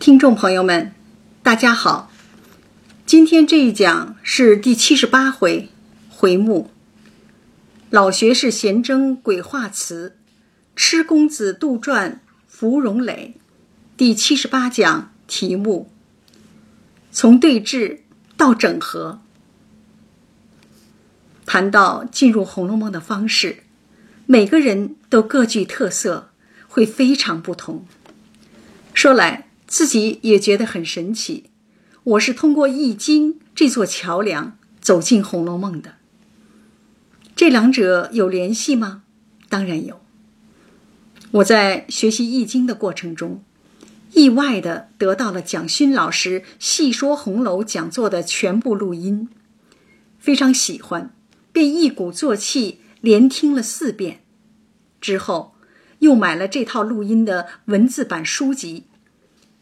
听众朋友们，大家好。今天这一讲是第七十八回回目“老学士闲征鬼画词，痴公子杜撰芙蓉蕾”。第七十八讲题目：从对峙到整合。谈到进入《红楼梦》的方式，每个人都各具特色，会非常不同。说来，自己也觉得很神奇，我是通过《易经》这座桥梁走进《红楼梦》的。这两者有联系吗？当然有。我在学习《易经》的过程中，意外的得到了蒋勋老师细说红楼讲座的全部录音，非常喜欢，便一鼓作气连听了四遍，之后又买了这套录音的文字版书籍。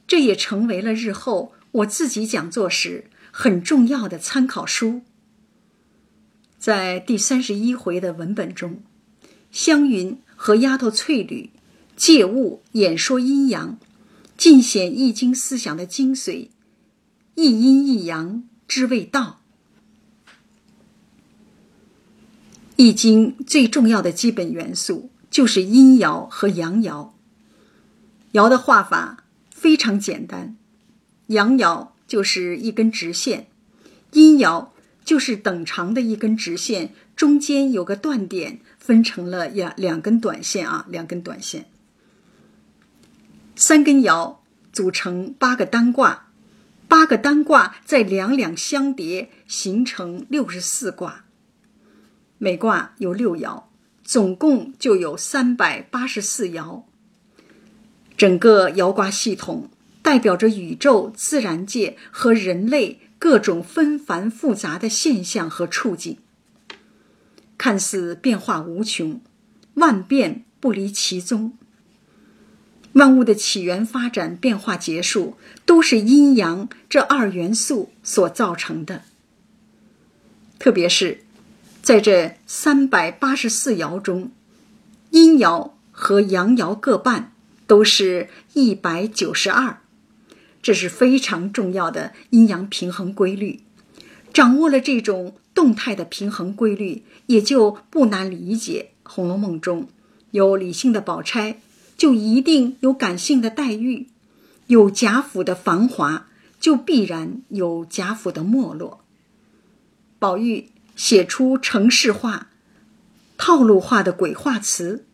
这也成为了日后我自己讲座时很重要的参考书。在第三十一回的文本中，湘云和丫头翠缕借物演说阴阳，尽显易经思想的精髓，一阴一阳之谓道。易经最重要的基本元素就是阴爻和阳爻，爻的画法。非常简单，阳爻就是一根直线，阴爻就是等长的一根直线，中间有个断点，分成了两两根短线啊，两根短线。三根爻组成八个单卦，八个单卦再两两相叠，形成六十四卦。每卦有六爻，总共就有三百八十四爻。整个爻卦系统代表着宇宙、自然界和人类各种纷繁复杂的现象和处境，看似变化无穷，万变不离其宗。万物的起源、发展、变化、结束，都是阴阳这二元素所造成的。特别是在这三百八十四爻中，阴爻和阳爻各半。都是一百九十二，这是非常重要的阴阳平衡规律。掌握了这种动态的平衡规律，也就不难理解《红楼梦》中有理性的宝钗，就一定有感性的黛玉；有贾府的繁华，就必然有贾府的没落。宝玉写出程式化、套路化的鬼话词，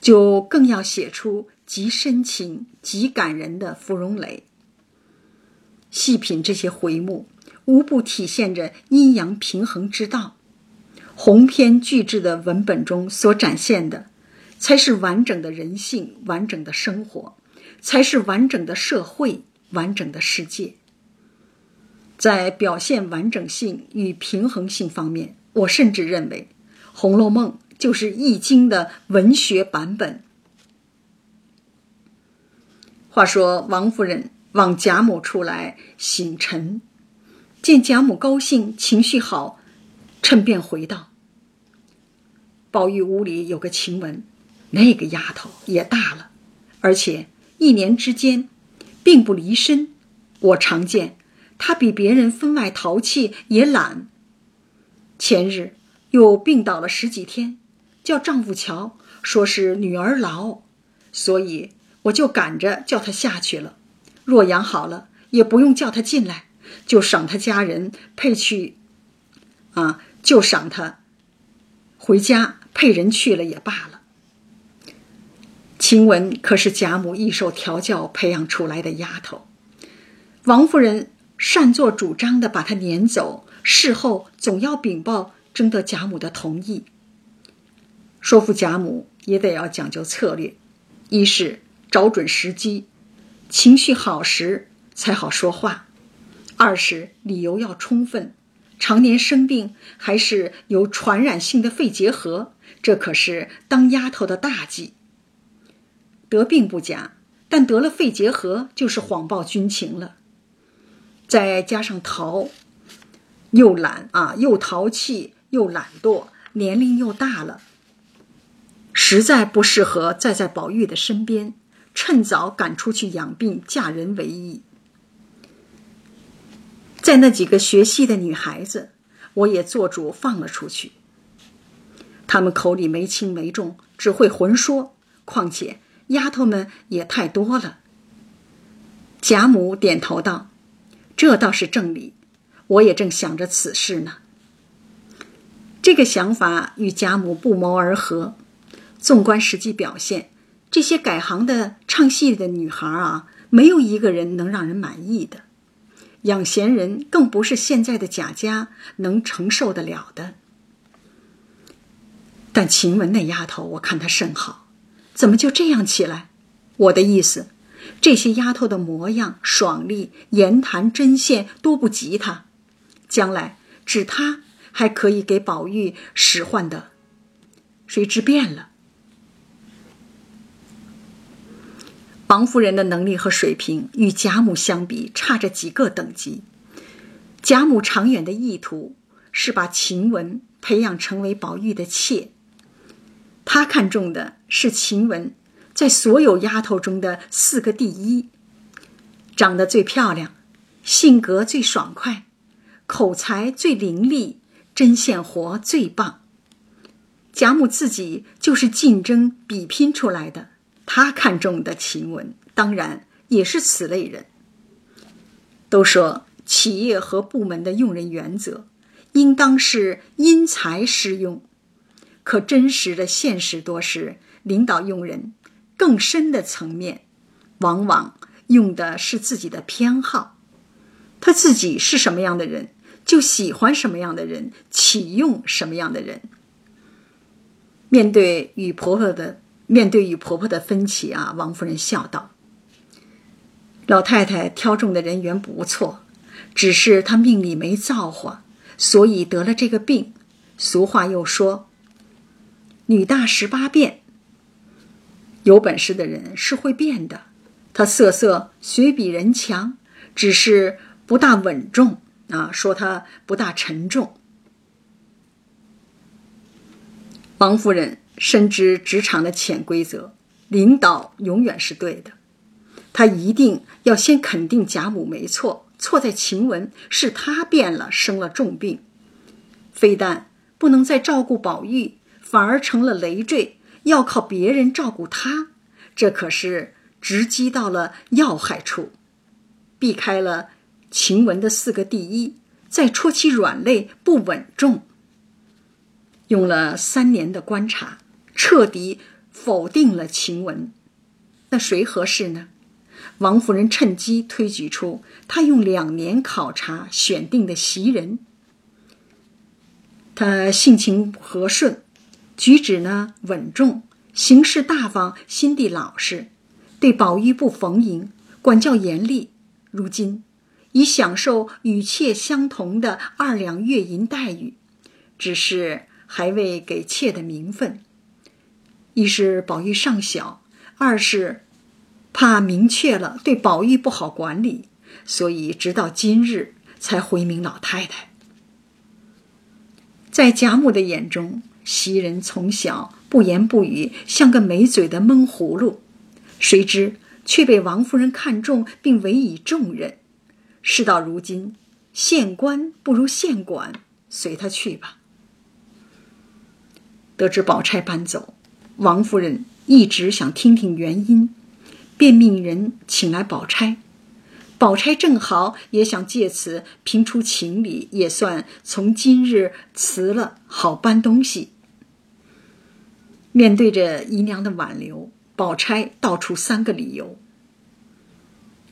就更要写出。极深情、极感人的芙蓉蕾。细品这些回目，无不体现着阴阳平衡之道。鸿篇巨制的文本中所展现的，才是完整的人性、完整的生活，才是完整的社会、完整的世界。在表现完整性与平衡性方面，我甚至认为，《红楼梦》就是《易经》的文学版本。话说王夫人往贾母处来醒晨，见贾母高兴，情绪好，趁便回道：“宝玉屋里有个晴雯，那个丫头也大了，而且一年之间，并不离身。我常见她比别人分外淘气，也懒。前日又病倒了十几天，叫丈夫瞧，说是女儿痨，所以。”我就赶着叫他下去了，若养好了，也不用叫他进来，就赏他家人配去，啊，就赏他回家配人去了也罢了。晴雯可是贾母一手调教培养出来的丫头，王夫人擅作主张的把她撵走，事后总要禀报，征得贾母的同意。说服贾母也得要讲究策略，一是。找准时机，情绪好时才好说话；二是理由要充分，常年生病还是有传染性的肺结核，这可是当丫头的大忌。得病不假，但得了肺结核就是谎报军情了。再加上淘，又懒啊，又淘气又懒惰，年龄又大了，实在不适合再在宝玉的身边。趁早赶出去养病嫁人为宜。在那几个学戏的女孩子，我也做主放了出去。他们口里没轻没重，只会混说。况且丫头们也太多了。贾母点头道：“这倒是正理，我也正想着此事呢。”这个想法与贾母不谋而合。纵观实际表现，这些改行的唱戏的女孩啊，没有一个人能让人满意的。养闲人更不是现在的贾家能承受得了的。但晴雯那丫头，我看她甚好，怎么就这样起来？我的意思，这些丫头的模样、爽利、言谈、针线都不及她，将来只她还可以给宝玉使唤的，谁知变了？王夫人的能力和水平与贾母相比，差着几个等级。贾母长远的意图是把晴雯培养成为宝玉的妾。她看中的是晴雯在所有丫头中的四个第一：长得最漂亮，性格最爽快，口才最伶俐，针线活最棒。贾母自己就是竞争比拼出来的。他看中的晴雯，当然也是此类人。都说企业和部门的用人原则，应当是因材施用。可真实的现实多是，领导用人更深的层面，往往用的是自己的偏好。他自己是什么样的人，就喜欢什么样的人，启用什么样的人。面对与婆婆的。面对与婆婆的分歧啊，王夫人笑道：“老太太挑中的人缘不错，只是她命里没造化，所以得了这个病。俗话又说，女大十八变。有本事的人是会变的。她色色虽比人强，只是不大稳重啊，说她不大沉重。”王夫人。深知职场的潜规则，领导永远是对的。他一定要先肯定贾母没错，错在晴雯是她变了，生了重病。非但不能再照顾宝玉，反而成了累赘，要靠别人照顾他，这可是直击到了要害处。避开了晴雯的四个第一，再戳其软肋不稳重。用了三年的观察。彻底否定了晴雯，那谁合适呢？王夫人趁机推举出她用两年考察选定的袭人。她性情和顺，举止呢稳重，行事大方，心地老实，对宝玉不逢迎，管教严厉。如今已享受与妾相同的二两月银待遇，只是还未给妾的名分。一是宝玉尚小，二是怕明确了对宝玉不好管理，所以直到今日才回明老太太。在贾母的眼中，袭人从小不言不语，像个没嘴的闷葫芦，谁知却被王夫人看中，并委以重任。事到如今，县官不如县管，随他去吧。得知宝钗搬走。王夫人一直想听听原因，便命人请来宝钗。宝钗正好也想借此评出情理，也算从今日辞了，好搬东西。面对着姨娘的挽留，宝钗道出三个理由：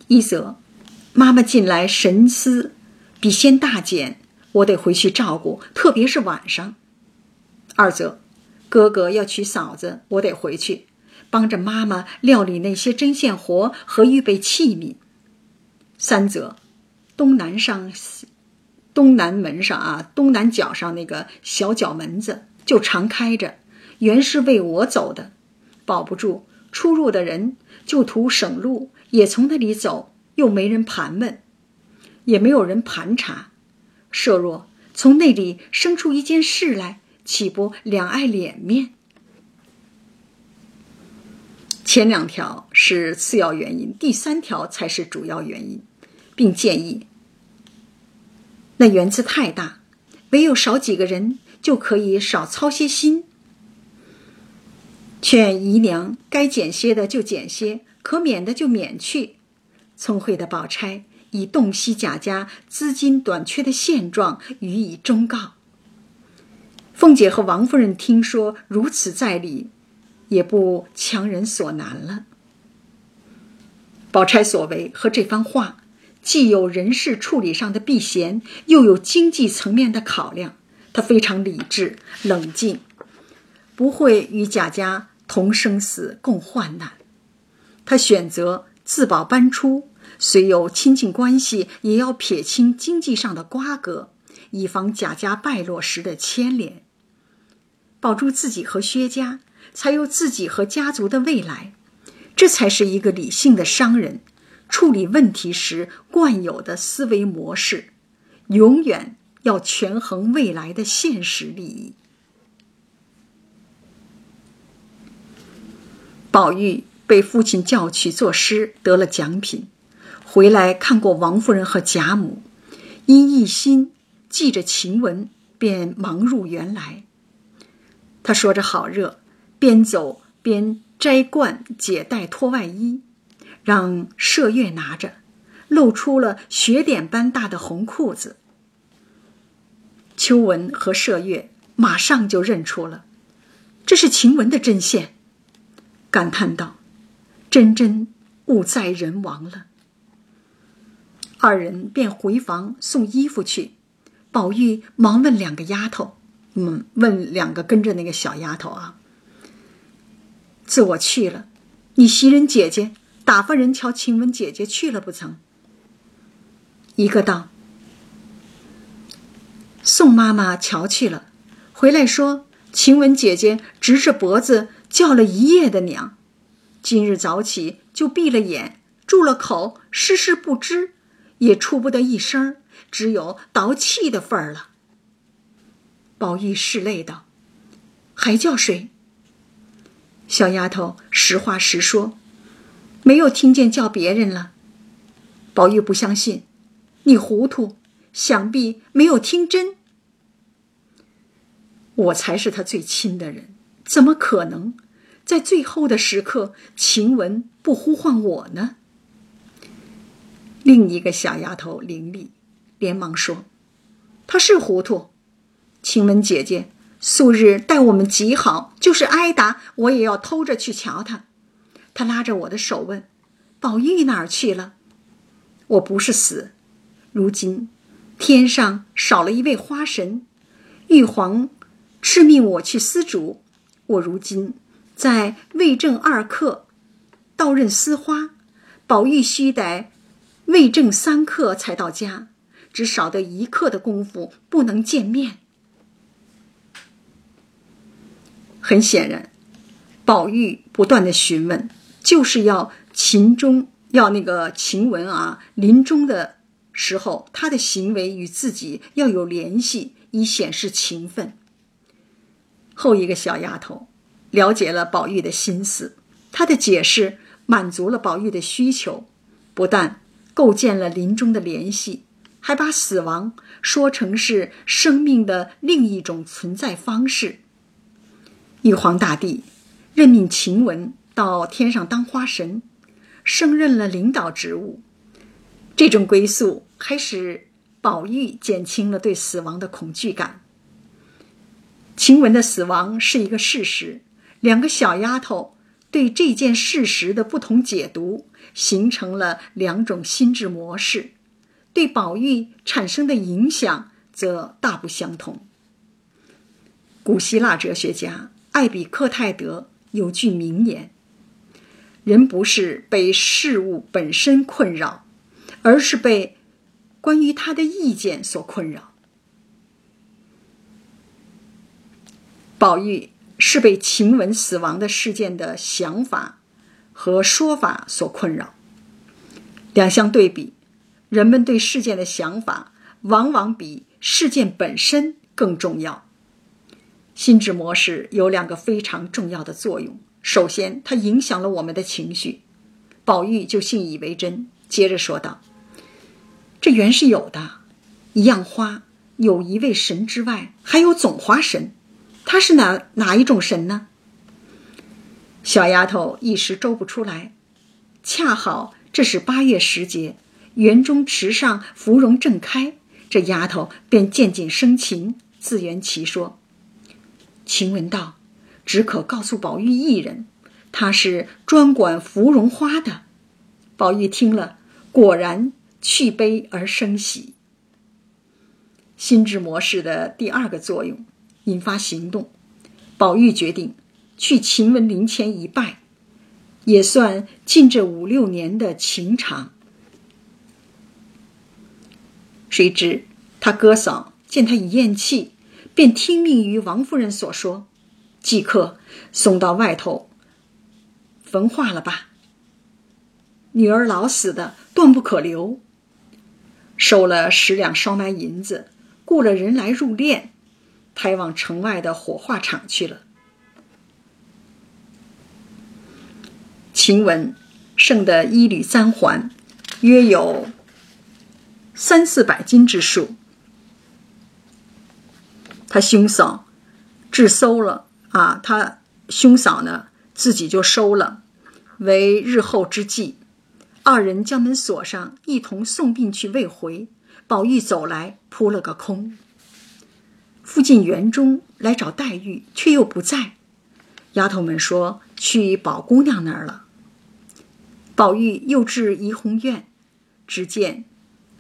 一则，妈妈近来神思比先大减，我得回去照顾，特别是晚上；二则，哥哥要娶嫂子，我得回去帮着妈妈料理那些针线活和预备器皿。三则，东南上，东南门上啊，东南角上那个小角门子就常开着，原是为我走的，保不住出入的人就图省路，也从那里走，又没人盘问，也没有人盘查，设若从那里生出一件事来。岂不两碍脸面？前两条是次要原因，第三条才是主要原因，并建议那园子太大，唯有少几个人就可以少操些心。劝姨娘该减些的就减些，可免的就免去。聪慧的宝钗以洞悉贾家资金短缺的现状予以忠告。凤姐和王夫人听说如此在理，也不强人所难了。宝钗所为和这番话，既有人事处理上的避嫌，又有经济层面的考量。她非常理智冷静，不会与贾家同生死共患难。她选择自保搬出，虽有亲近关系，也要撇清经济上的瓜葛，以防贾家败落时的牵连。保住自己和薛家，才有自己和家族的未来，这才是一个理性的商人处理问题时惯有的思维模式。永远要权衡未来的现实利益。宝玉被父亲叫去作诗，得了奖品，回来看过王夫人和贾母，因一心记着晴雯，便忙入园来。他说着好热，边走边摘冠解带脱外衣，让麝月拿着，露出了雪点般大的红裤子。秋纹和麝月马上就认出了，这是晴雯的针线，感叹道：“真真物在人亡了。”二人便回房送衣服去，宝玉忙问两个丫头。嗯，问两个跟着那个小丫头啊。自我去了，你袭人姐姐打发人瞧晴雯姐姐去了不曾？一个道：宋妈妈瞧去了，回来说晴雯姐姐直着脖子叫了一夜的娘，今日早起就闭了眼，住了口，事事不知，也出不得一声，只有倒气的份儿了。宝玉拭泪道：“还叫谁？”小丫头实话实说：“没有听见叫别人了。”宝玉不相信，你糊涂，想必没有听真。我才是他最亲的人，怎么可能在最后的时刻，晴雯不呼唤我呢？另一个小丫头伶俐，连忙说：“他是糊涂。”晴雯姐姐素日待我们极好，就是挨打，我也要偷着去瞧她。她拉着我的手问：“宝玉哪儿去了？”我不是死，如今天上少了一位花神，玉皇敕命我去司主。我如今在魏正二刻，到任司花。宝玉须得魏正三刻才到家，只少得一刻的功夫，不能见面。很显然，宝玉不断的询问，就是要秦钟要那个晴雯啊，临终的时候，他的行为与自己要有联系，以显示情分。后一个小丫头了解了宝玉的心思，她的解释满足了宝玉的需求，不但构建了临终的联系，还把死亡说成是生命的另一种存在方式。玉皇大帝任命晴雯到天上当花神，升任了领导职务。这种归宿还使宝玉减轻了对死亡的恐惧感。晴雯的死亡是一个事实，两个小丫头对这件事实的不同解读，形成了两种心智模式，对宝玉产生的影响则大不相同。古希腊哲学家。艾比克泰德有句名言：“人不是被事物本身困扰，而是被关于他的意见所困扰。”宝玉是被晴雯死亡的事件的想法和说法所困扰。两相对比，人们对事件的想法往往比事件本身更重要。心智模式有两个非常重要的作用：首先，它影响了我们的情绪。宝玉就信以为真，接着说道：“这原是有的，一样花有一位神之外，还有总花神，他是哪哪一种神呢？”小丫头一时周不出来，恰好这是八月时节，园中池上芙蓉正开，这丫头便渐渐生情，自圆其说。晴雯道：“只可告诉宝玉一人。”他是专管芙蓉花的，宝玉听了，果然去悲而生喜。心智模式的第二个作用，引发行动。宝玉决定去秦雯灵前一拜，也算尽这五六年的情长。谁知他哥嫂见他一咽气，便听命于王夫人所说，即刻送到外头。焚化了吧！女儿老死的，断不可留。收了十两烧麦银子，雇了人来入殓，抬往城外的火化场去了。晴雯剩的一缕簪环，约有三四百斤之数。他兄嫂自收了啊，他兄嫂呢自己就收了。为日后之计，二人将门锁上，一同送殡去。未回，宝玉走来，扑了个空。附近园中来找黛玉，却又不在。丫头们说去宝姑娘那儿了。宝玉又至怡红院，只见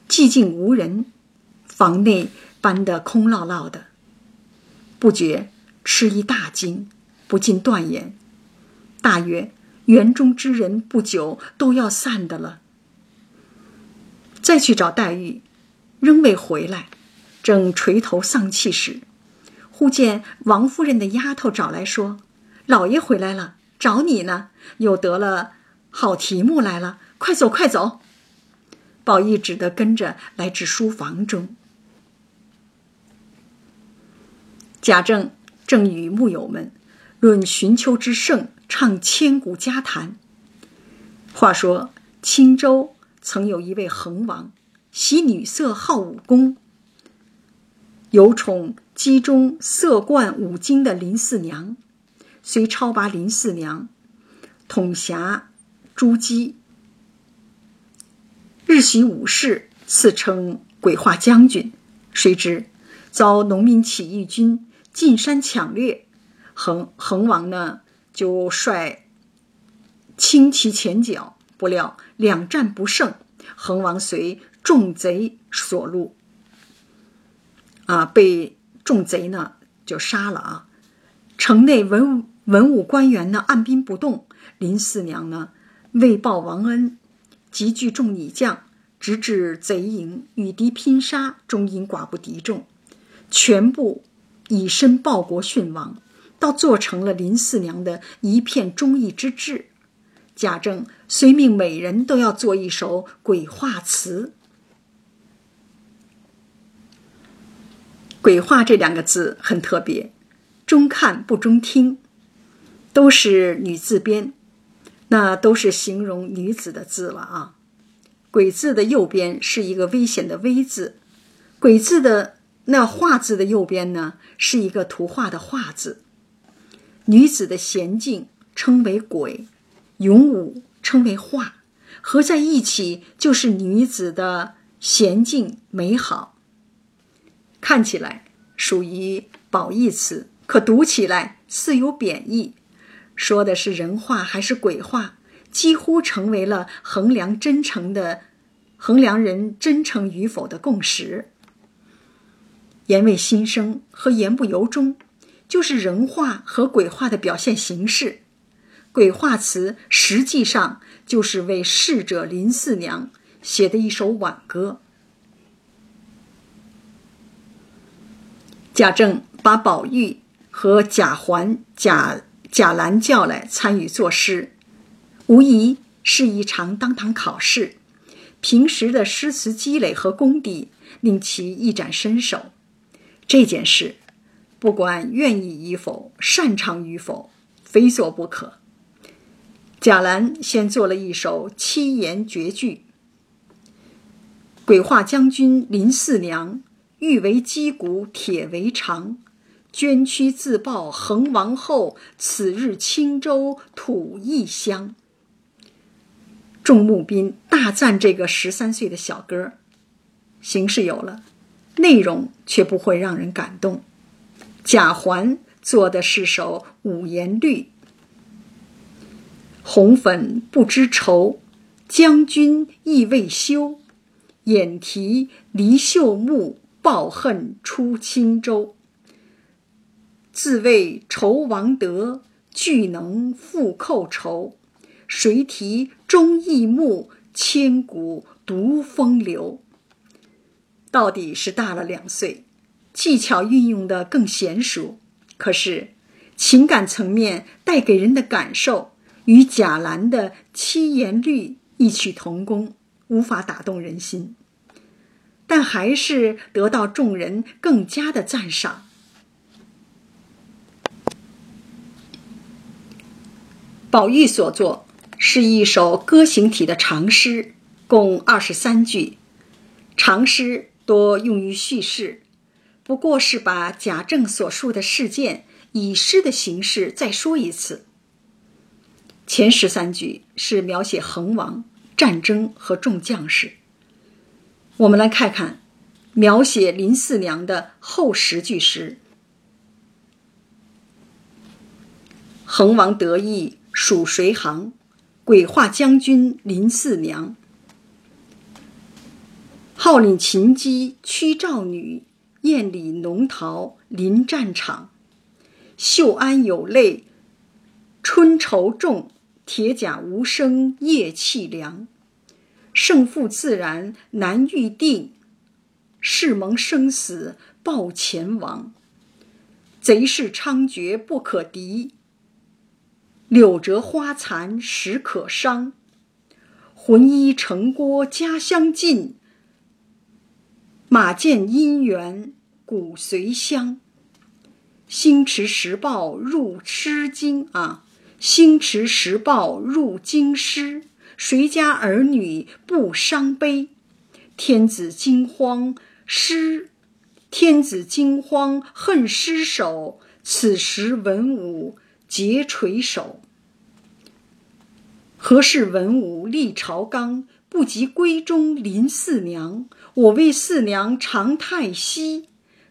寂静无人，房内搬得空落落的，不觉吃一大惊，不禁断言：大约。园中之人不久都要散的了。再去找黛玉，仍未回来，正垂头丧气时，忽见王夫人的丫头找来说：“老爷回来了，找你呢，又得了好题目来了，快走快走。”宝玉只得跟着来至书房中。贾政正与木友们论寻秋之盛。唱千古佳谈。话说青州曾有一位恒王，喜女色，好武功，有宠姬中色冠五经的林四娘，虽超拔林四娘，统辖诸姬，日习武事，赐称鬼画将军。谁知遭农民起义军进山抢掠，恒恒王呢？就率轻骑前脚，不料两战不胜，恒王随众贼所入，啊，被众贼呢就杀了啊。城内文文武官员呢按兵不动，林四娘呢为报王恩，集聚众女将，直至贼营，与敌拼杀，终因寡不敌众，全部以身报国殉亡。倒做成了林四娘的一片忠义之志。贾政遂命每人都要做一首鬼画词。鬼画这两个字很特别，中看不中听，都是女字边，那都是形容女子的字了啊。鬼字的右边是一个危险的危字，鬼字的那画字的右边呢是一个图画的画字。女子的娴静称为鬼，勇武称为画，合在一起就是女子的娴静美好。看起来属于褒义词，可读起来似有贬义。说的是人话还是鬼话，几乎成为了衡量真诚的、衡量人真诚与否的共识。言为心声和言不由衷。就是人话和鬼话的表现形式，鬼话词实际上就是为逝者林四娘写的一首挽歌。贾政把宝玉和贾环、贾贾兰叫来参与作诗，无疑是一场当堂考试。平时的诗词积累和功底，令其一展身手。这件事。不管愿意与否，擅长与否，非做不可。贾兰先做了一首七言绝句：“鬼画将军林四娘，玉为击鼓铁为长。捐躯自报恒王后，此日青州土异香。”众募兵大赞这个十三岁的小哥，形式有了，内容却不会让人感动。贾环做的是首五言律。红粉不知愁，将军意未休。眼提离秀木，抱恨出青州。自谓仇王德，俱能复寇仇。谁提忠义木，千古独风流。到底是大了两岁，技巧运用的更娴熟，可是情感层面带给人的感受。与贾兰的七言律异曲同工，无法打动人心，但还是得到众人更加的赞赏。宝玉所作是一首歌行体的长诗，共二十三句。长诗多用于叙事，不过是把贾政所述的事件以诗的形式再说一次。前十三句是描写恒王、战争和众将士。我们来看看描写林四娘的后十句诗：恒王得意属谁行？鬼画将军林四娘。号令秦姬驱赵女，宴里浓桃临战场。秀安有泪，春愁重。铁甲无声夜凄凉，胜负自然难预定，誓蒙生死报前王。贼势猖獗不可敌，柳折花残时可伤。浑衣城郭家乡近，马见姻缘骨髓香。星驰时报入诗经啊。星驰时报入京师，谁家儿女不伤悲？天子惊慌失，天子惊慌恨失守。此时文武皆垂首。何事文武立朝纲？不及闺中林四娘。我为四娘长叹息，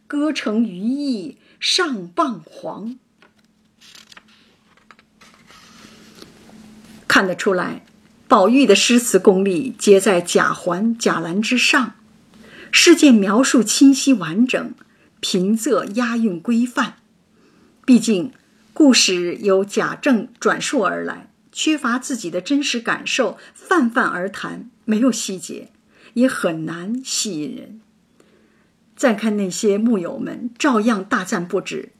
歌成余意上傍皇。看得出来，宝玉的诗词功力皆在贾环、贾兰之上，事件描述清晰完整，平仄押韵规范。毕竟，故事由贾政转述而来，缺乏自己的真实感受，泛泛而谈，没有细节，也很难吸引人。再看那些木友们，照样大赞不止。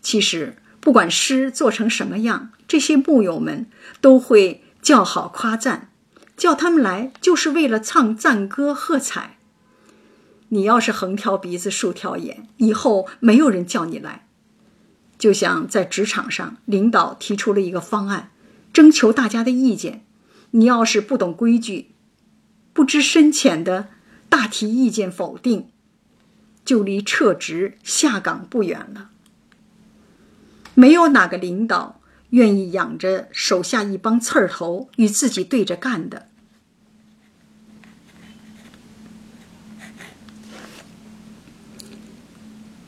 其实，不管诗做成什么样，这些木友们都会。叫好夸赞，叫他们来就是为了唱赞歌喝彩。你要是横挑鼻子竖挑眼，以后没有人叫你来。就像在职场上，领导提出了一个方案，征求大家的意见，你要是不懂规矩，不知深浅的大提意见否定，就离撤职下岗不远了。没有哪个领导。愿意养着手下一帮刺儿头与自己对着干的，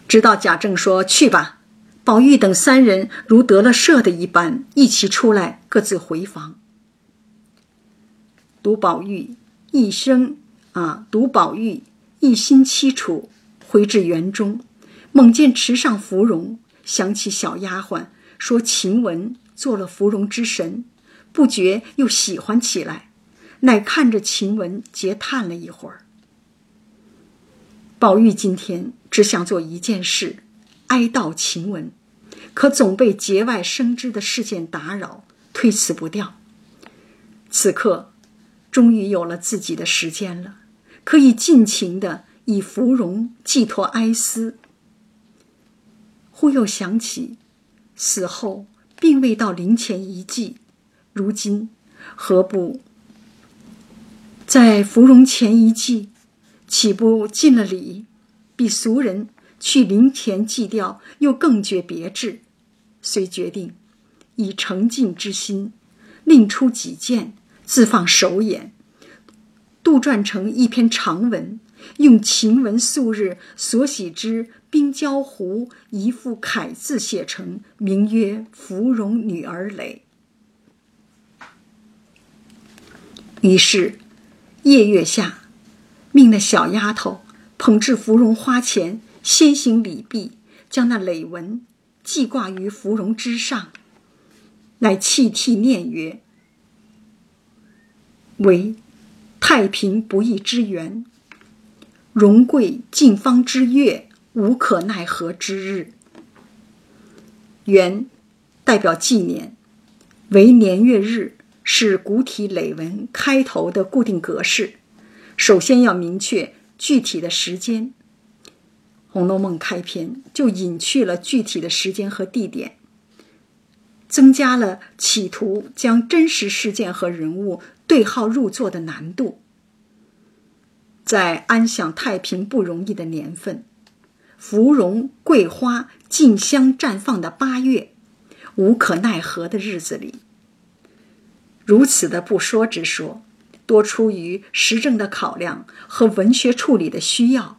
直到贾政说：“去吧。”宝玉等三人如得了赦的一般，一起出来，各自回房。读宝玉一生啊，读宝玉一心凄楚，回至园中，猛见池上芙蓉，想起小丫鬟。说晴雯做了芙蓉之神，不觉又喜欢起来，乃看着晴雯嗟叹了一会儿。宝玉今天只想做一件事，哀悼晴雯，可总被节外生枝的事件打扰，推辞不掉。此刻，终于有了自己的时间了，可以尽情的以芙蓉寄托哀思。忽又想起。死后并未到灵前一祭，如今何不在芙蓉前一祭？岂不尽了礼，比俗人去灵前祭吊又更觉别致？遂决定以诚敬之心，另出己见，自放手眼，杜撰成一篇长文，用晴雯素日所喜之冰胶湖一副楷字写成，名曰《芙蓉女儿垒》。于是夜月下，命那小丫头捧至芙蓉花前，先行礼毕，将那垒文系挂于芙蓉之上，乃泣涕念曰：“为太平不义之源，荣贵尽方之月，无可奈何之日。”元代表纪年，为年月日。是古体累文开头的固定格式，首先要明确具体的时间。《红楼梦》开篇就隐去了具体的时间和地点，增加了企图将真实事件和人物对号入座的难度。在安享太平不容易的年份，芙蓉桂花竞相绽放的八月，无可奈何的日子里。如此的不说之说，多出于时政的考量和文学处理的需要，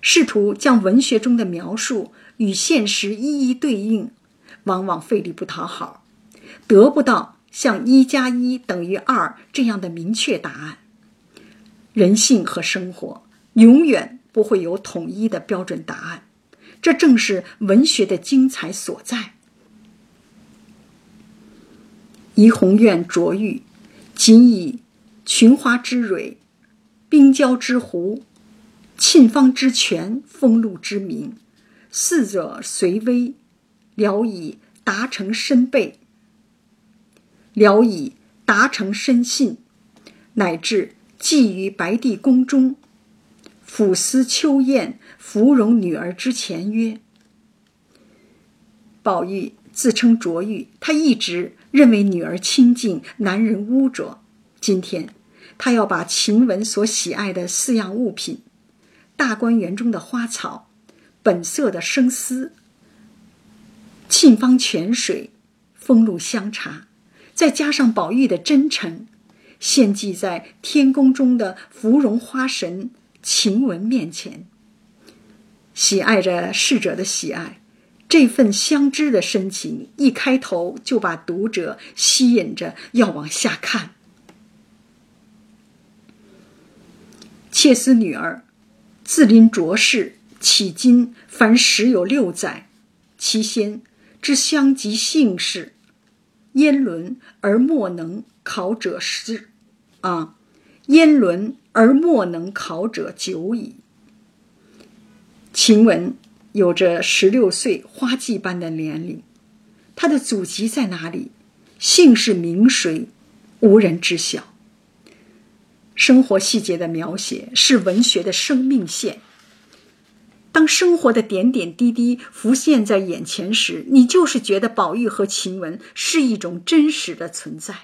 试图将文学中的描述与现实一一对应，往往费力不讨好，得不到像一加一等于二这样的明确答案。人性和生活永远不会有统一的标准答案，这正是文学的精彩所在。怡红院卓玉，仅以群花之蕊、冰娇之狐、沁芳之泉、风露之名，四者随微，聊以达成身备，聊以达成深信，乃至寄于白帝宫中，抚思秋雁、芙蓉女儿之前曰：“宝玉。”自称卓玉，他一直认为女儿清净，男人污浊。今天，他要把晴雯所喜爱的四样物品——大观园中的花草、本色的生丝、沁芳泉水、风露香茶，再加上宝玉的真诚，献祭在天宫中的芙蓉花神晴雯面前，喜爱着逝者的喜爱。这份相知的深情，一开头就把读者吸引着要往下看。妾思女儿，自临浊世，迄今凡十有六载，其先之相及姓氏，焉伦而莫能考者失，啊，焉伦而莫能考者久矣。晴雯。有着十六岁花季般的年龄，她的祖籍在哪里？姓氏名谁？无人知晓。生活细节的描写是文学的生命线。当生活的点点滴滴浮现在眼前时，你就是觉得宝玉和晴雯是一种真实的存在。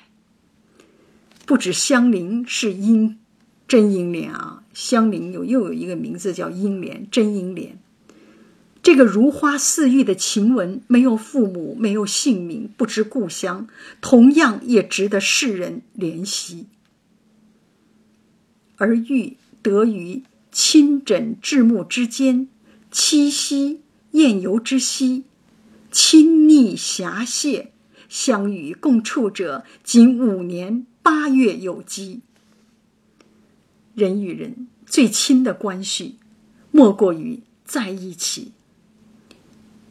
不止香菱是英真英莲啊，香菱有又有一个名字叫英莲，真英莲。这个如花似玉的晴雯，没有父母，没有姓名，不知故乡，同样也值得世人怜惜。而玉得于亲枕至目之间，栖息宴游之夕，亲昵遐谢，相与共处者仅五年八月有基。人与人最亲的关系，莫过于在一起。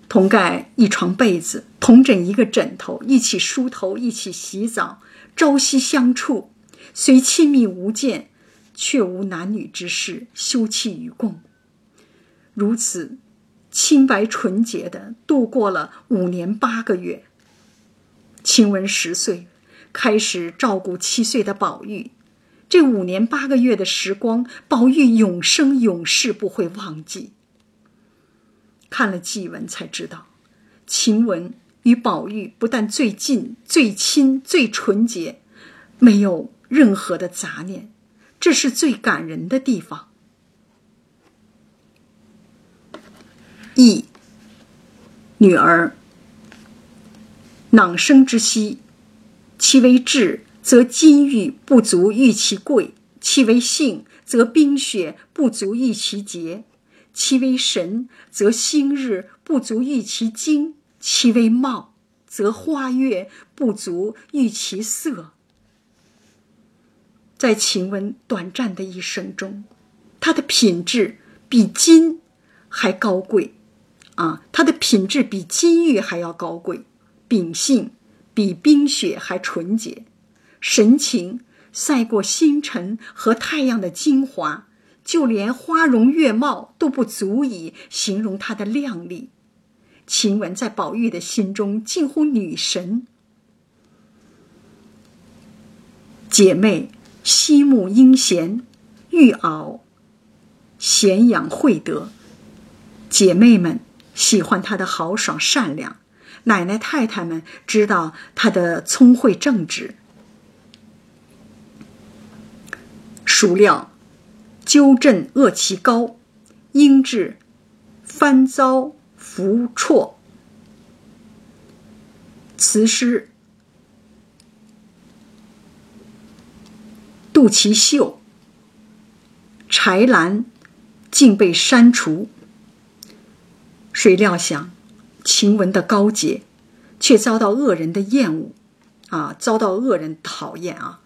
同盖一床被子，同枕一个枕头，一起梳头，一起洗澡，朝夕相处，虽亲密无间，却无男女之事，休戚与共。如此清白纯洁的度过了五年八个月。晴雯十岁，开始照顾七岁的宝玉，这五年八个月的时光，宝玉永生永世不会忘记。看了祭文才知道，晴雯与宝玉不但最近、最亲、最纯洁，没有任何的杂念，这是最感人的地方。忆女儿，囊生之息，其为质，则金玉不足喻其贵；其为性，则冰雪不足喻其洁；其为神，则星日不足喻其精。其为貌，则花月不足喻其色。在晴雯短暂的一生中，她的品质比金还高贵，啊，她的品质比金玉还要高贵，秉性比冰雪还纯洁，神情赛过星辰和太阳的精华，就连花容月貌都不足以形容她的靓丽。晴雯在宝玉的心中近乎女神，姐妹惜慕英贤，玉袄贤养惠德。姐妹们喜欢他的豪爽善良，奶奶太太们知道他的聪慧正直。孰料纠正恶其高，应至翻遭。浮绰，词诗杜其秀，柴兰竟被删除。谁料想，晴雯的高洁，却遭到恶人的厌恶，啊，遭到恶人讨厌啊！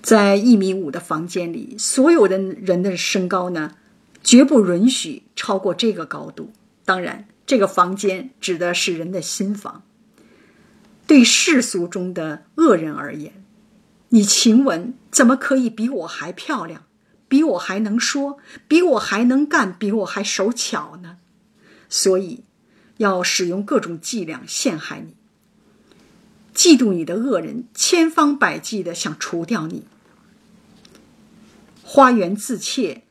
在一米五的房间里，所有的人的身高呢，绝不允许超过这个高度。当然，这个房间指的是人的心房。对世俗中的恶人而言，你晴雯怎么可以比我还漂亮，比我还能说，比我还能干，比我还手巧呢？所以，要使用各种伎俩陷害你。嫉妒你的恶人，千方百计的想除掉你。花园自怯，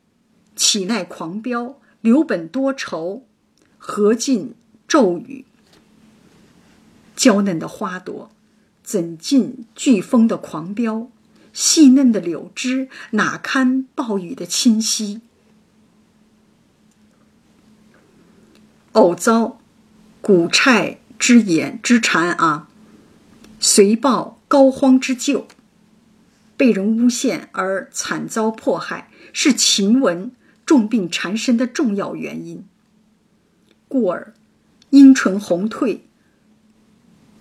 岂奈狂飙？留本多愁。何尽骤雨？娇嫩的花朵怎禁飓风的狂飙？细嫩的柳枝哪堪暴雨的侵袭？偶遭古虿之眼之蝉啊，随报膏肓之咎，被人诬陷而惨遭迫害，是晴雯重病缠身的重要原因。故而，阴唇红褪，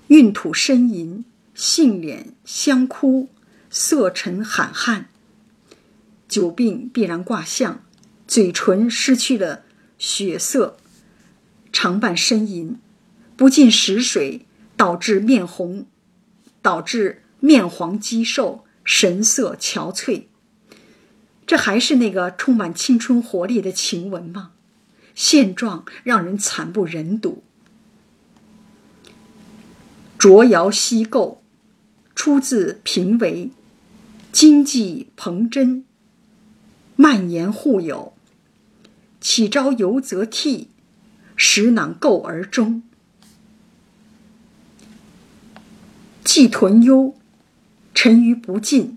孕吐呻吟，杏脸香枯，色沉罕汗。久病必然卦象，嘴唇失去了血色，常伴呻吟，不进食水，导致面红，导致面黄肌瘦，神色憔悴。这还是那个充满青春活力的晴雯吗？现状让人惨不忍睹。卓瑶西构，出自平为，经济彭真，蔓延互有。岂朝犹则替，实囊垢而终。既屯忧，沉于不尽；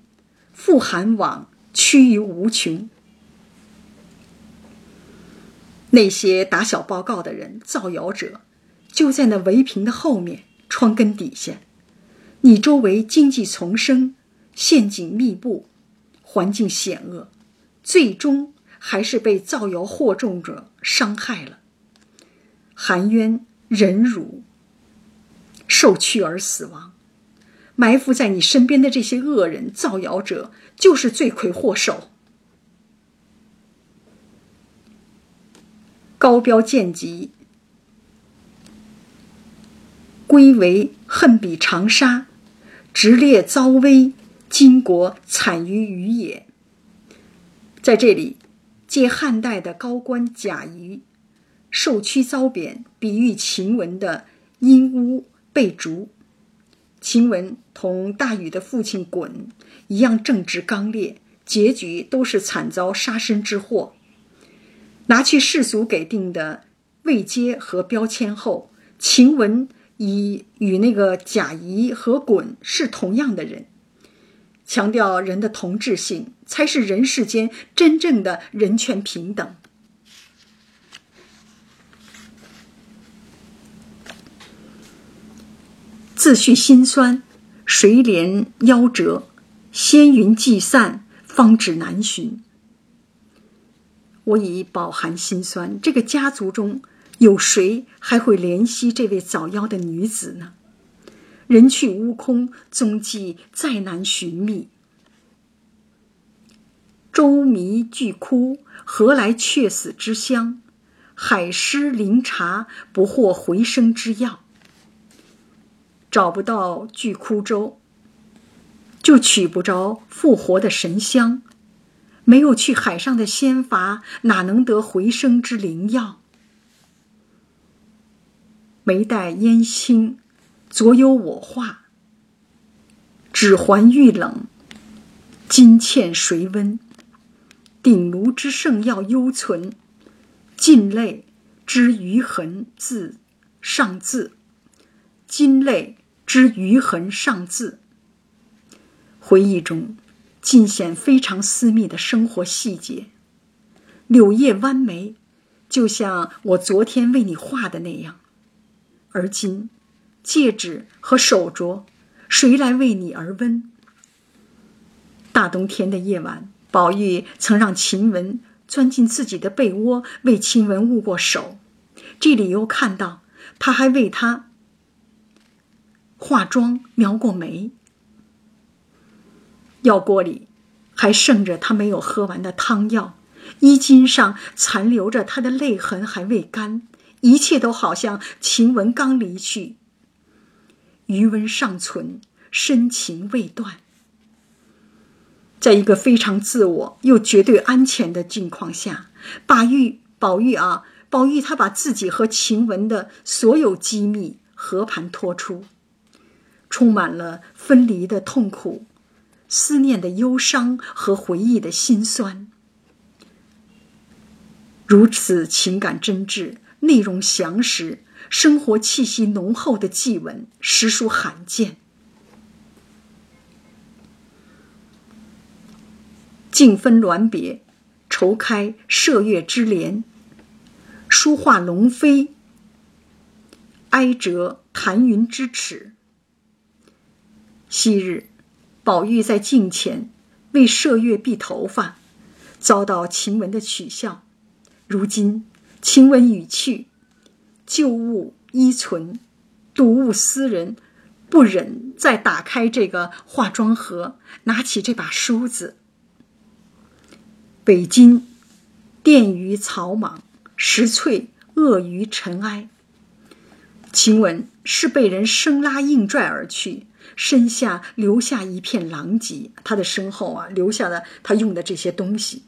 复寒往，趋于无穷。那些打小报告的人、造谣者，就在那围屏的后面、窗根底下。你周围经济丛生，陷阱密布，环境险恶，最终还是被造谣惑众者伤害了。含冤忍辱，受屈而死亡。埋伏在你身边的这些恶人、造谣者，就是罪魁祸首。高标见疾，归为恨比长沙，直列遭危，金国惨于鱼也。在这里，借汉代的高官贾谊受屈遭贬，比喻晴雯的阴污被逐。晴雯同大禹的父亲鲧一样正直刚烈，结局都是惨遭杀身之祸。拿去世俗给定的位阶和标签后，晴雯以与那个贾谊和鲧是同样的人，强调人的同质性，才是人世间真正的人权平等。自叙心酸，谁怜夭折？仙云既散，方知难寻。我已饱含心酸，这个家族中。有谁还会怜惜这位早夭的女子呢？人去屋空，踪迹再难寻觅。舟迷俱哭，何来却死之乡？海湿灵茶，不获回生之药。找不到巨窟舟，就取不着复活的神香。没有去海上的仙筏，哪能得回生之灵药？眉黛烟青，左有我画。指环玉冷，金欠谁温？鼎炉之圣药犹存，尽泪之余痕自上字。金泪之余痕上字。回忆中尽显非常私密的生活细节。柳叶弯眉，就像我昨天为你画的那样。而今，戒指和手镯，谁来为你而温？大冬天的夜晚，宝玉曾让晴雯钻进自己的被窝，为晴雯捂过手。这里又看到，他还为她化妆、描过眉。药锅里还剩着他没有喝完的汤药，衣襟上残留着他的泪痕还未干。一切都好像晴雯刚离去，余温尚存，深情未断。在一个非常自我又绝对安全的境况下，宝玉，宝玉啊，宝玉，他把自己和晴雯的所有机密和盘托出，充满了分离的痛苦、思念的忧伤和回忆的心酸。如此情感真挚。内容详实、生活气息浓厚的祭文，实属罕见。静分鸾别，愁开麝月之帘；书画龙飞，哀折弹云之齿。昔日，宝玉在镜前为麝月蔽头发，遭到晴雯的取笑；如今。晴雯已去，旧物依存，睹物思人，不忍再打开这个化妆盒，拿起这把梳子。北京，电于草莽，石翠恶于尘埃。晴雯是被人生拉硬拽而去，身下留下一片狼藉。他的身后啊，留下了他用的这些东西。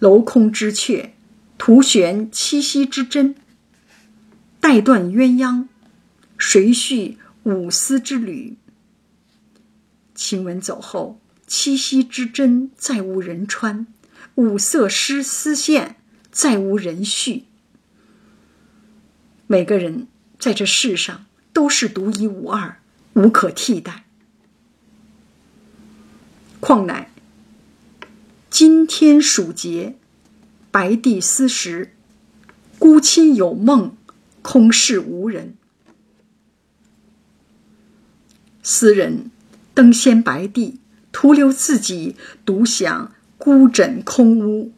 镂空之阙，图悬七夕之针；带断鸳鸯，谁续五丝之缕？晴雯走后，七夕之针再无人穿，五色丝丝线再无人续。每个人在这世上都是独一无二，无可替代。况乃。今天暑节，白帝思时，孤亲有梦，空室无人。斯人登仙白帝，徒留自己独享孤枕空屋。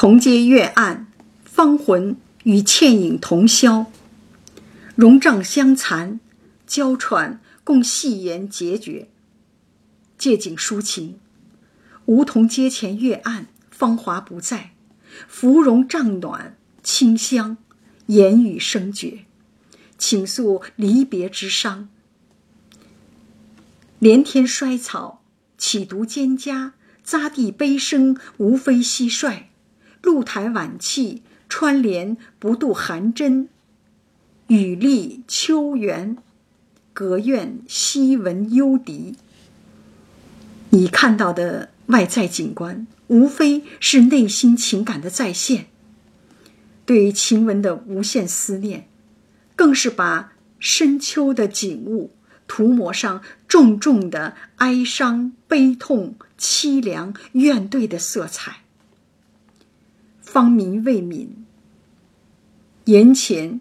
同阶月暗，芳魂与倩影同销，容帐相残，娇喘。共戏言结绝，借景抒情。梧桐阶前月暗，芳华不在，芙蓉帐暖清香，言语声绝，倾诉离别之伤。连天衰草，岂独蒹葭？匝地悲声，无非蟋蟀。露台晚气，穿帘不度寒针。雨立秋园。隔院西闻幽笛。你看到的外在景观，无非是内心情感的再现。对晴雯的无限思念，更是把深秋的景物涂抹上重重的哀伤、悲痛、凄凉、怨怼的色彩。方民未泯，檐前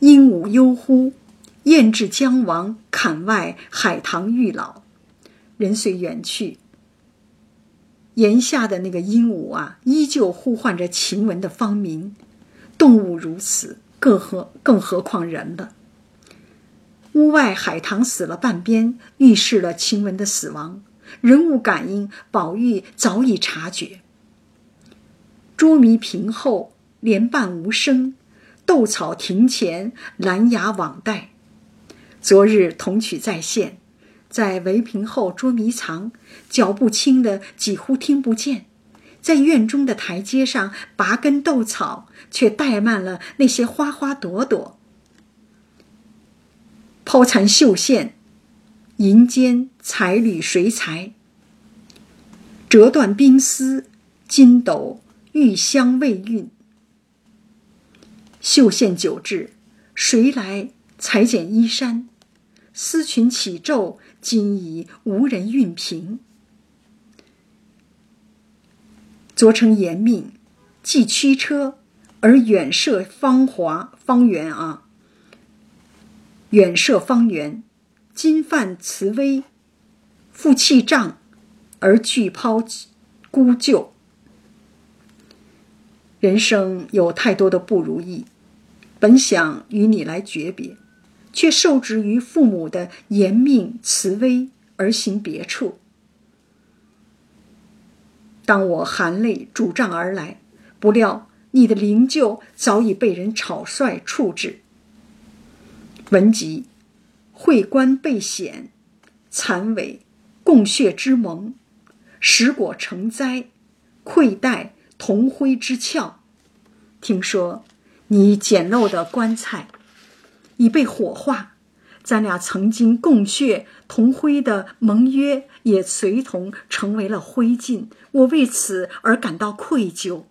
鹦鹉悠呼，雁至江王槛外，海棠欲老。人虽远去。檐下的那个鹦鹉啊，依旧呼唤着晴雯的芳名。动物如此，更何更何况人了？屋外海棠死了半边，预示了晴雯的死亡。人物感应，宝玉早已察觉。捉迷屏后，莲瓣无声；豆草庭前，兰芽网带。昨日童曲再现。在围屏后捉迷藏，脚步轻的几乎听不见；在院中的台阶上拔根豆草，却怠慢了那些花花朵朵。抛残绣线，银间彩缕谁裁？折断冰丝，金斗玉香未熨。绣线久滞，谁来裁剪衣衫？丝裙起皱。今已无人熨平。昨承严命，既驱车而远涉芳华方圆啊，远涉方圆。今犯慈威，负气障而拒抛孤旧。人生有太多的不如意，本想与你来诀别。却受制于父母的严命慈威而行别处。当我含泪拄杖而来，不料你的灵柩早已被人草率处置。文集，会官被险，残尾共血之盟，实果成灾，愧待同辉之窍。听说你简陋的棺材。已被火化，咱俩曾经共血同辉的盟约也随同成为了灰烬，我为此而感到愧疚。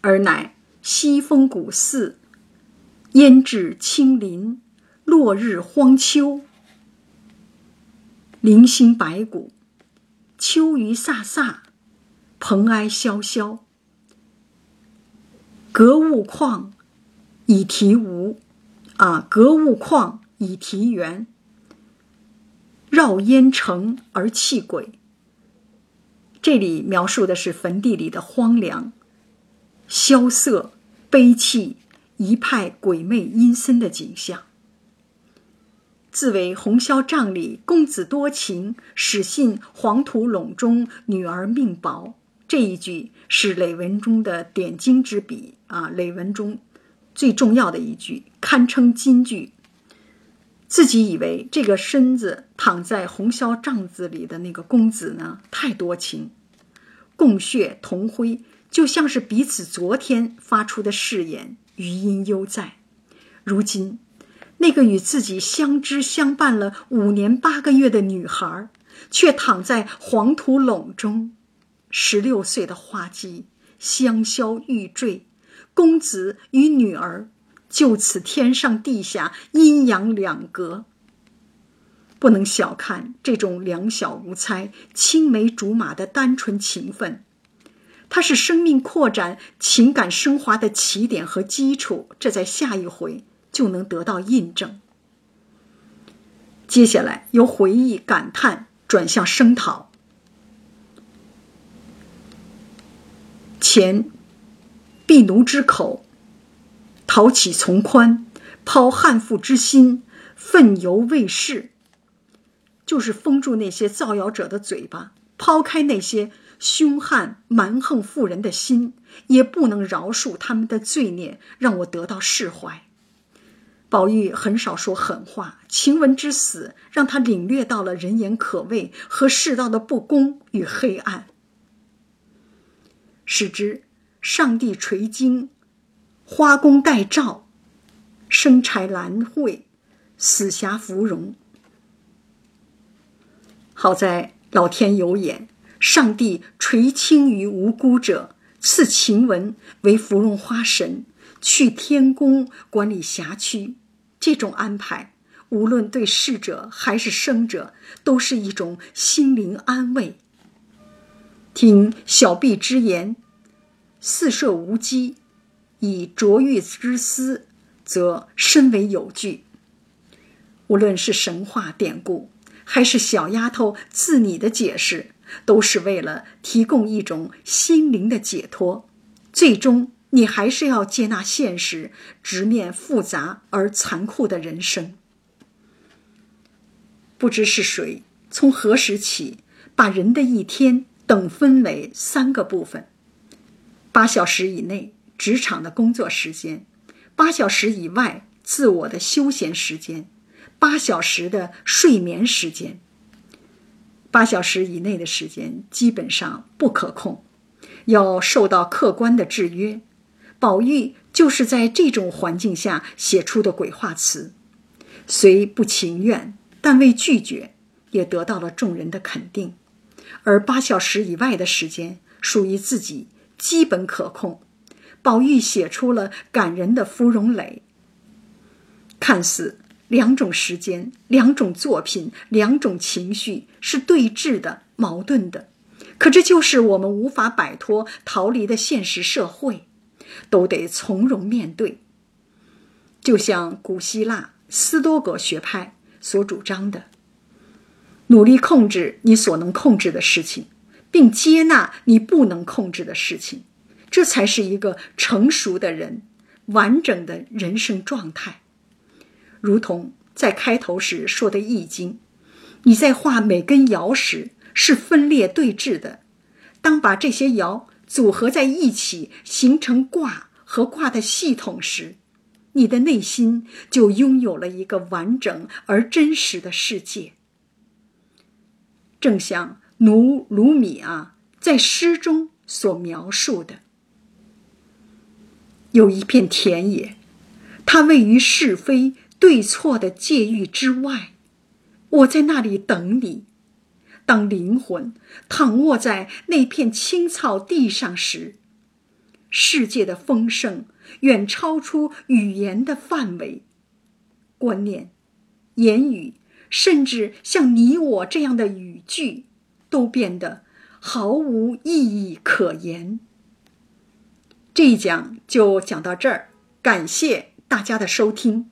而乃西风古寺，烟至青林，落日荒丘，零星白骨，秋雨飒飒，蓬埃萧萧，格物旷。以题无，啊，格物旷以题圆。绕烟城而泣鬼。这里描述的是坟地里的荒凉、萧瑟、悲泣，一派鬼魅阴森的景象。自为红绡帐里公子多情，始信黄土陇中女儿命薄。这一句是累文中的点睛之笔啊，累文中。最重要的一句，堪称金句。自己以为这个身子躺在红绡帐子里的那个公子呢，太多情，共血同辉，就像是彼此昨天发出的誓言，余音犹在。如今，那个与自己相知相伴了五年八个月的女孩，却躺在黄土垄中，十六岁的花季，香消玉坠。公子与女儿就此天上地下阴阳两隔。不能小看这种两小无猜、青梅竹马的单纯情分，它是生命扩展、情感升华的起点和基础。这在下一回就能得到印证。接下来由回忆、感叹转向声讨，前。婢奴之口，讨起从宽，抛悍妇之心，奋犹未逝。就是封住那些造谣者的嘴巴，抛开那些凶悍蛮横妇人的心，也不能饶恕他们的罪孽，让我得到释怀。宝玉很少说狠话，晴雯之死让他领略到了人言可畏和世道的不公与黑暗，使之。上帝垂惊，花宫待诏，生柴兰蕙，死霞芙蓉。好在老天有眼，上帝垂青于无辜者，赐晴雯为芙蓉花神，去天宫管理辖区。这种安排，无论对逝者还是生者，都是一种心灵安慰。听小婢之言，四射无稽，以卓玉之思，则深为有据。无论是神话典故，还是小丫头自拟的解释，都是为了提供一种心灵的解脱。最终，你还是要接纳现实，直面复杂而残酷的人生。不知是谁，从何时起，把人的一天等分为三个部分：八小时以内职场的工作时间，八小时以外自我的休闲时间。八小时的睡眠时间，八小时以内的时间基本上不可控，要受到客观的制约。宝玉就是在这种环境下写出的鬼话词，虽不情愿，但未拒绝，也得到了众人的肯定。而八小时以外的时间属于自己，基本可控。宝玉写出了感人的芙蓉蕾，看似。两种时间，两种作品，两种情绪是对峙的、矛盾的，可这就是我们无法摆脱、逃离的现实社会，都得从容面对。就像古希腊斯多葛学派所主张的：努力控制你所能控制的事情，并接纳你不能控制的事情，这才是一个成熟的人完整的人生状态。如同在开头时说的《易经》，你在画每根爻时是分裂对峙的，当把这些爻组合在一起形成卦和卦的系统时，你的内心就拥有了一个完整而真实的世界。正像奴鲁米啊在诗中所描述的，有一片田野，它位于是非。对错的界域之外，我在那里等你。当灵魂躺卧在那片青草地上时，世界的丰盛远超出语言的范围，观念、言语，甚至像你我这样的语句，都变得毫无意义可言。这一讲就讲到这儿，感谢大家的收听。